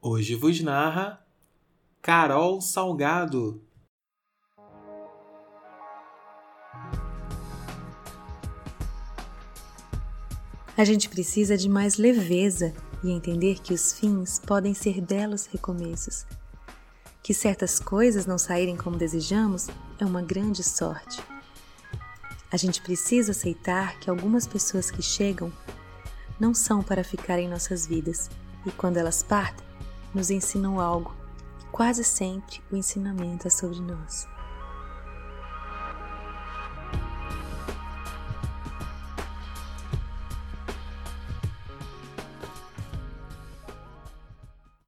Hoje vos narra Carol Salgado. A gente precisa de mais leveza e entender que os fins podem ser belos recomeços. Que certas coisas não saírem como desejamos é uma grande sorte. A gente precisa aceitar que algumas pessoas que chegam não são para ficar em nossas vidas e quando elas partem, nos ensinam algo. Quase sempre o ensinamento é sobre nós.